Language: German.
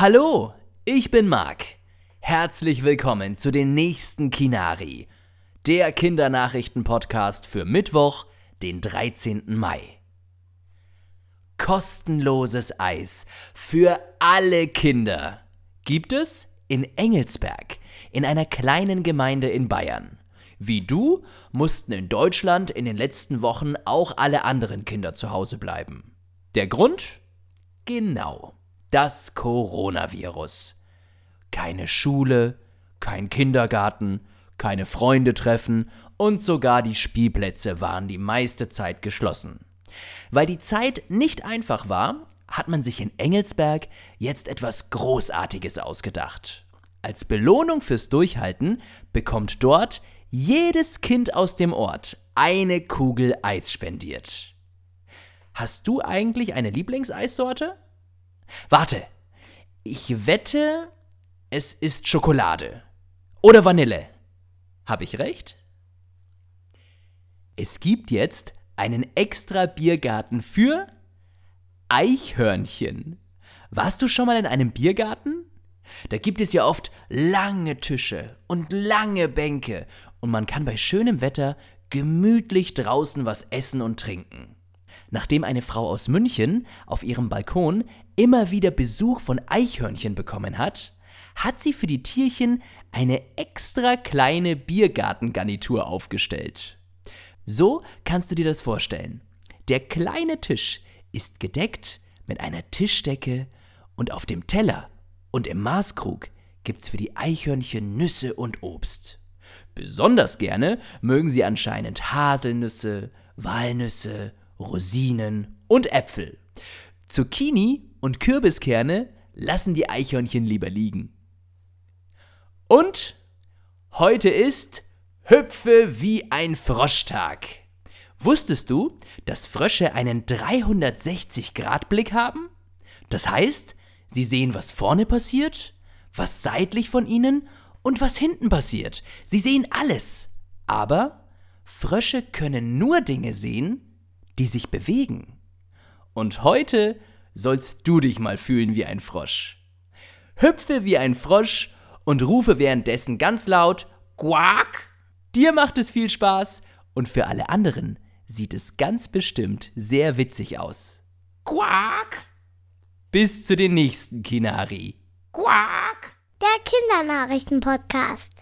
Hallo, ich bin Marc. Herzlich willkommen zu den nächsten Kinari, der Kindernachrichten-Podcast für Mittwoch, den 13. Mai. Kostenloses Eis für alle Kinder gibt es in Engelsberg, in einer kleinen Gemeinde in Bayern. Wie du mussten in Deutschland in den letzten Wochen auch alle anderen Kinder zu Hause bleiben. Der Grund? Genau, das Coronavirus. Keine Schule, kein Kindergarten, keine Freunde treffen und sogar die Spielplätze waren die meiste Zeit geschlossen. Weil die Zeit nicht einfach war, hat man sich in Engelsberg jetzt etwas Großartiges ausgedacht. Als Belohnung fürs Durchhalten bekommt dort jedes Kind aus dem Ort eine Kugel Eis spendiert. Hast du eigentlich eine Lieblingseissorte? Warte, ich wette, es ist Schokolade oder Vanille. Habe ich recht? Es gibt jetzt einen extra Biergarten für Eichhörnchen. Warst du schon mal in einem Biergarten? Da gibt es ja oft lange Tische und lange Bänke und man kann bei schönem Wetter gemütlich draußen was essen und trinken. Nachdem eine Frau aus München auf ihrem Balkon immer wieder Besuch von Eichhörnchen bekommen hat, hat sie für die Tierchen eine extra kleine Biergartengarnitur aufgestellt. So kannst du dir das vorstellen. Der kleine Tisch ist gedeckt mit einer Tischdecke und auf dem Teller und im Maßkrug gibt's für die Eichhörnchen Nüsse und Obst. Besonders gerne mögen sie anscheinend Haselnüsse, Walnüsse, Rosinen und Äpfel. Zucchini und Kürbiskerne lassen die Eichhörnchen lieber liegen. Und heute ist Hüpfe wie ein Froschtag. Wusstest du, dass Frösche einen 360-Grad-Blick haben? Das heißt, sie sehen, was vorne passiert, was seitlich von ihnen und was hinten passiert. Sie sehen alles. Aber Frösche können nur Dinge sehen, die sich bewegen. Und heute sollst du dich mal fühlen wie ein Frosch. Hüpfe wie ein Frosch und rufe währenddessen ganz laut Quack. Dir macht es viel Spaß und für alle anderen sieht es ganz bestimmt sehr witzig aus. Quack! Bis zu den nächsten Kinari. Quack! Der Kindernachrichten-Podcast.